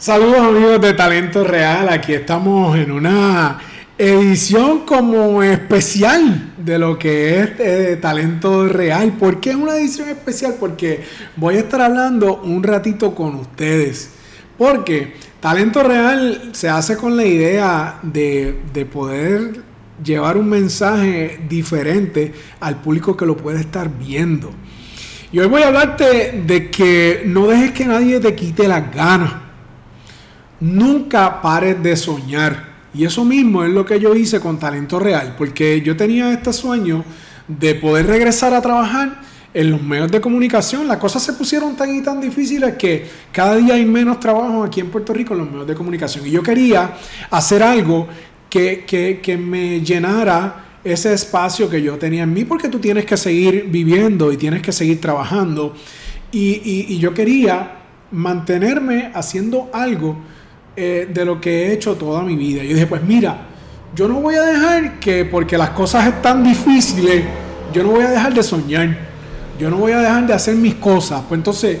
Saludos amigos de Talento Real, aquí estamos en una edición como especial de lo que es eh, Talento Real. ¿Por qué es una edición especial? Porque voy a estar hablando un ratito con ustedes. Porque Talento Real se hace con la idea de, de poder llevar un mensaje diferente al público que lo puede estar viendo. Y hoy voy a hablarte de que no dejes que nadie te quite las ganas nunca pares de soñar. Y eso mismo es lo que yo hice con Talento Real, porque yo tenía este sueño de poder regresar a trabajar en los medios de comunicación. Las cosas se pusieron tan y tan difíciles que cada día hay menos trabajo aquí en Puerto Rico en los medios de comunicación. Y yo quería hacer algo que, que, me llenara ese espacio que yo tenía en mí, porque tú tienes que seguir viviendo y tienes que seguir trabajando. Y, y yo quería mantenerme haciendo algo eh, de lo que he hecho toda mi vida. Yo dije, pues mira, yo no voy a dejar que porque las cosas están difíciles, yo no voy a dejar de soñar, yo no voy a dejar de hacer mis cosas. Pues entonces,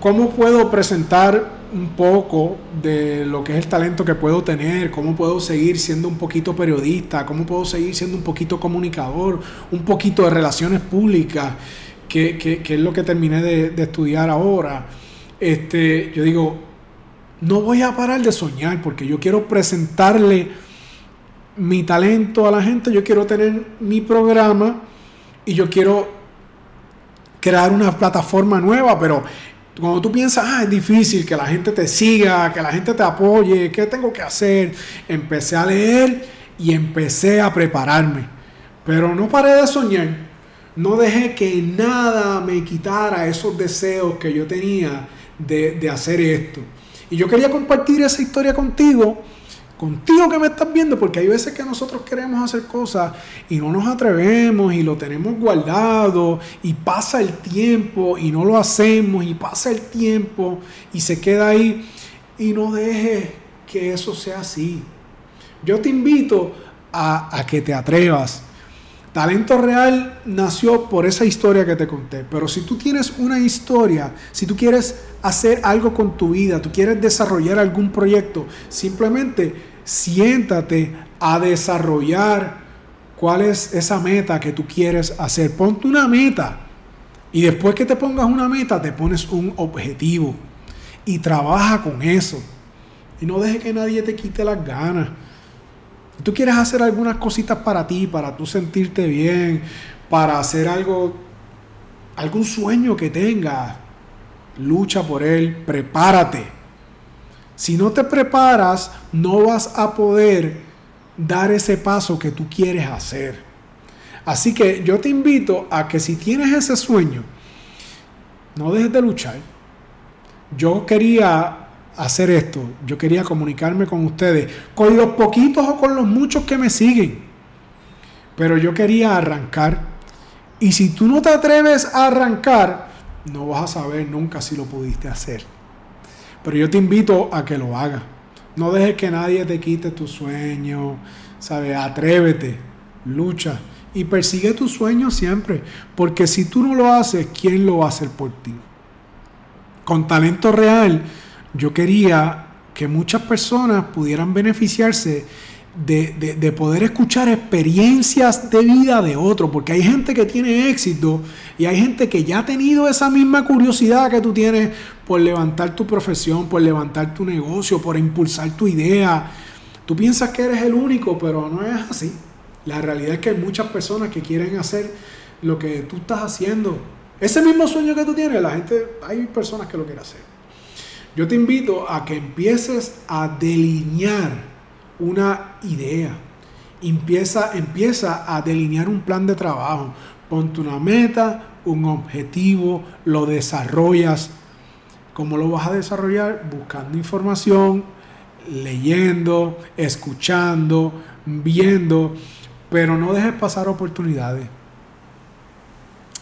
¿cómo puedo presentar un poco de lo que es el talento que puedo tener, cómo puedo seguir siendo un poquito periodista, cómo puedo seguir siendo un poquito comunicador, un poquito de relaciones públicas, que, que, es lo que terminé de, de, estudiar ahora. Este, yo digo, no voy a parar de soñar porque yo quiero presentarle mi talento a la gente, yo quiero tener mi programa y yo quiero crear una plataforma nueva, pero cuando tú piensas, ah, es difícil que la gente te siga, que la gente te apoye, ¿qué tengo que hacer? Empecé a leer y empecé a prepararme, pero no paré de soñar, no dejé que nada me quitara esos deseos que yo tenía de, de hacer esto. Y yo quería compartir esa historia contigo, contigo que me estás viendo, porque hay veces que nosotros queremos hacer cosas y no nos atrevemos y lo tenemos guardado y pasa el tiempo y no lo hacemos y pasa el tiempo y se queda ahí y no dejes que eso sea así. Yo te invito a, a que te atrevas Talento Real nació por esa historia que te conté, pero si tú tienes una historia, si tú quieres hacer algo con tu vida, tú quieres desarrollar algún proyecto, simplemente siéntate a desarrollar cuál es esa meta que tú quieres hacer. Ponte una meta y después que te pongas una meta, te pones un objetivo y trabaja con eso. Y no deje que nadie te quite las ganas tú quieres hacer algunas cositas para ti, para tú sentirte bien, para hacer algo, algún sueño que tengas, lucha por él, prepárate. Si no te preparas, no vas a poder dar ese paso que tú quieres hacer. Así que yo te invito a que si tienes ese sueño, no dejes de luchar. Yo quería hacer esto. Yo quería comunicarme con ustedes, con los poquitos o con los muchos que me siguen. Pero yo quería arrancar. Y si tú no te atreves a arrancar, no vas a saber nunca si lo pudiste hacer. Pero yo te invito a que lo hagas. No dejes que nadie te quite tu sueño. ¿Sabes? Atrévete, lucha y persigue tu sueño siempre. Porque si tú no lo haces, ¿quién lo va a hacer por ti? Con talento real yo quería que muchas personas pudieran beneficiarse de, poder escuchar experiencias de vida de otros, porque hay gente que tiene éxito y hay gente que ya ha tenido esa misma curiosidad que tú tienes por levantar tu profesión, por levantar tu negocio, por impulsar tu idea. Tú piensas que eres el único, pero no es así. La realidad es que hay muchas personas que quieren hacer lo que tú estás haciendo. Ese mismo sueño que tú tienes, la gente, hay personas que lo quieren hacer. Yo te invito a que empieces a delinear una idea. Empieza, empieza a delinear un plan de trabajo. Ponte una meta, un objetivo, lo desarrollas. ¿Cómo lo vas a desarrollar? Buscando información, leyendo, escuchando, viendo, pero no dejes pasar oportunidades.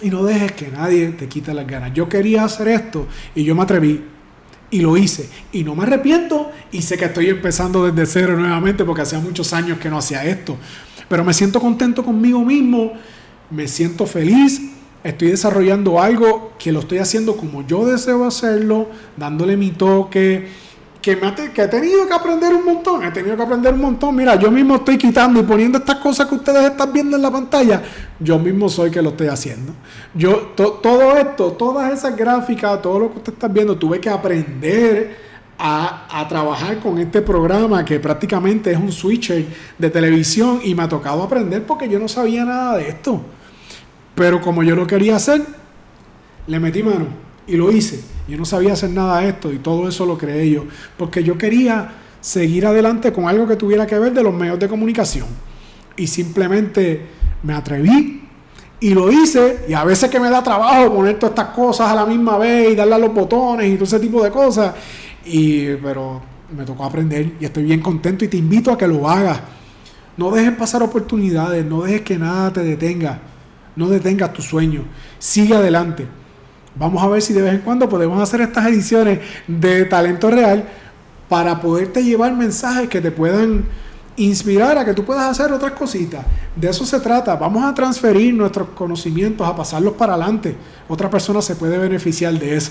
Y no dejes que nadie te quite las ganas. Yo quería hacer esto y yo me atreví y lo hice. Y no me arrepiento y sé que estoy empezando desde cero nuevamente porque hacía muchos años que no hacía esto. Pero me siento contento conmigo mismo, me siento feliz, estoy desarrollando algo que lo estoy haciendo como yo deseo hacerlo, dándole mi toque que, he tenido que aprender un montón, he tenido que aprender un montón. Mira, yo mismo estoy quitando y poniendo estas cosas que ustedes están viendo en la pantalla, yo mismo soy que lo estoy haciendo. Yo, todo esto, todas esas gráficas, todo lo que usted está viendo, tuve que aprender a, a, trabajar con este programa que prácticamente es un switcher de televisión y me ha tocado aprender porque yo no sabía nada de esto. Pero como yo lo quería hacer, le metí mano y lo hice. Yo no sabía hacer nada de esto y todo eso lo creé yo, porque yo quería seguir adelante con algo que tuviera que ver de los medios de comunicación. Y simplemente me atreví y lo hice. Y a veces que me da trabajo poner todas estas cosas a la misma vez y darle a los botones y todo ese tipo de cosas. Y, pero me tocó aprender y estoy bien contento y te invito a que lo hagas. No dejes pasar oportunidades, no dejes que nada te detenga. No detengas tu sueño. Sigue adelante. Vamos a ver si de vez en cuando podemos hacer estas ediciones de talento real para poderte llevar mensajes que te puedan inspirar a que tú puedas hacer otras cositas. De eso se trata. Vamos a transferir nuestros conocimientos, a pasarlos para adelante. Otra persona se puede beneficiar de eso.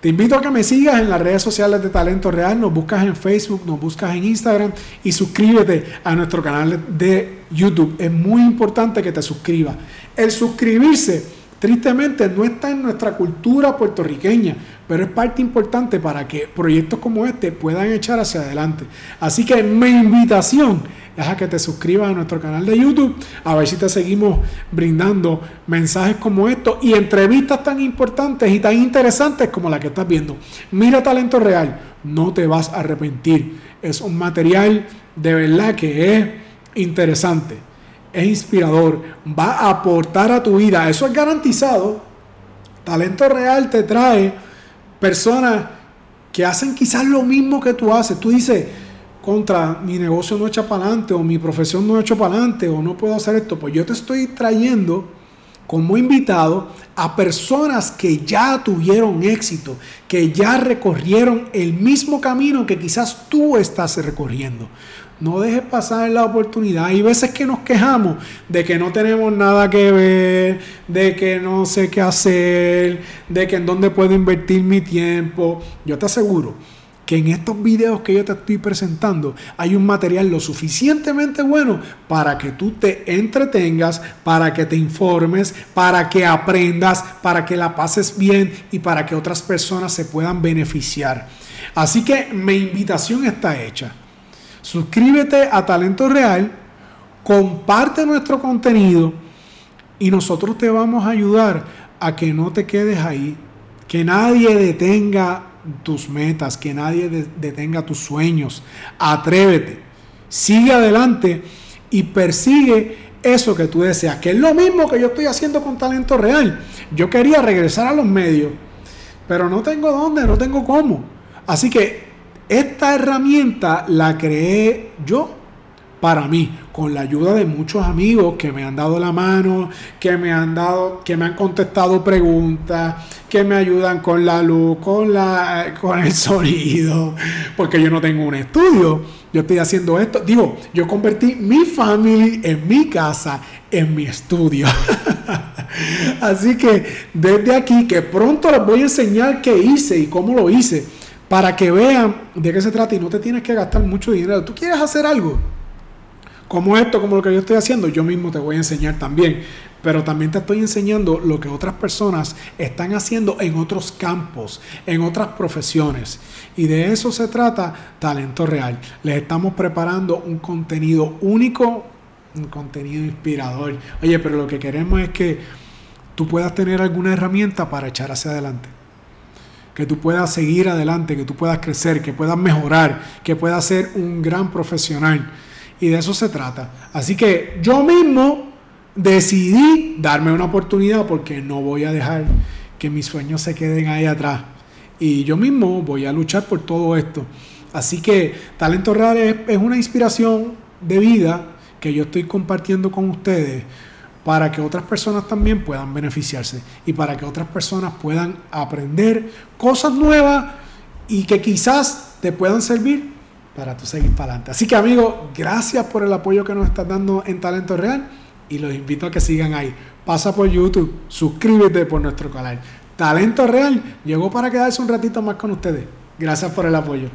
Te invito a que me sigas en las redes sociales de Talento Real, nos buscas en Facebook, nos buscas en Instagram y suscríbete a nuestro canal de YouTube. Es muy importante que te suscribas. El suscribirse Tristemente no está en nuestra cultura puertorriqueña, pero es parte importante para que proyectos como este puedan echar hacia adelante. Así que mi invitación es a que te suscribas a nuestro canal de YouTube, a ver si te seguimos brindando mensajes como estos y entrevistas tan importantes y tan interesantes como la que estás viendo. Mira Talento Real, no te vas a arrepentir. Es un material de verdad que es interesante es inspirador, va a aportar a tu vida, eso es garantizado. Talento real te trae personas que hacen quizás lo mismo que tú haces. Tú dices, contra mi negocio no echa para adelante o mi profesión no echa para adelante o no puedo hacer esto. Pues yo te estoy trayendo como invitado a personas que ya tuvieron éxito, que ya recorrieron el mismo camino que quizás tú estás recorriendo. No dejes pasar la oportunidad. Hay veces que nos quejamos de que no tenemos nada que ver, de que no sé qué hacer, de que en dónde puedo invertir mi tiempo. Yo te aseguro que en estos videos que yo te estoy presentando hay un material lo suficientemente bueno para que tú te entretengas, para que te informes, para que aprendas, para que la pases bien y para que otras personas se puedan beneficiar. Así que mi invitación está hecha. Suscríbete a Talento Real, comparte nuestro contenido y nosotros te vamos a ayudar a que no te quedes ahí, que nadie detenga tus metas, que nadie detenga tus sueños. Atrévete, sigue adelante y persigue eso que tú deseas, que es lo mismo que yo estoy haciendo con Talento Real. Yo quería regresar a los medios, pero no tengo dónde, no tengo cómo. Así que esta herramienta la creé yo para mí, con la ayuda de muchos amigos que me han dado la mano, que me han dado, que me han contestado preguntas, que me ayudan con la luz, con la con el sonido, porque yo no tengo un estudio. Yo estoy haciendo esto, digo, yo convertí mi family en mi casa, en mi estudio. Así que desde aquí, que pronto les voy a enseñar qué hice y cómo lo hice para que vean de qué se trata y no te tienes que gastar mucho dinero. Tú quieres hacer algo como esto, como lo que yo estoy haciendo, yo mismo te voy a enseñar también. Pero también te estoy enseñando lo que otras personas están haciendo en otros campos, en otras profesiones. Y de eso se trata Talento Real. Les estamos preparando un contenido único, un contenido inspirador. Oye, pero lo que queremos es que tú puedas tener alguna herramienta para echar hacia adelante que tú puedas seguir adelante, que tú puedas crecer, que puedas mejorar, que puedas ser un gran profesional. Y de eso se trata. Así que yo mismo decidí darme una oportunidad porque no voy a dejar que mis sueños se queden ahí atrás. Y yo mismo voy a luchar por todo esto. Así que Talento Real es, una inspiración de vida que yo estoy compartiendo con ustedes para que otras personas también puedan beneficiarse y para que otras personas puedan aprender cosas nuevas y que quizás te puedan servir para tú seguir para adelante. Así que amigos, gracias por el apoyo que nos estás dando en Talento Real y los invito a que sigan ahí. Pasa por YouTube, suscríbete por nuestro canal. Talento Real llegó para quedarse un ratito más con ustedes. Gracias por el apoyo.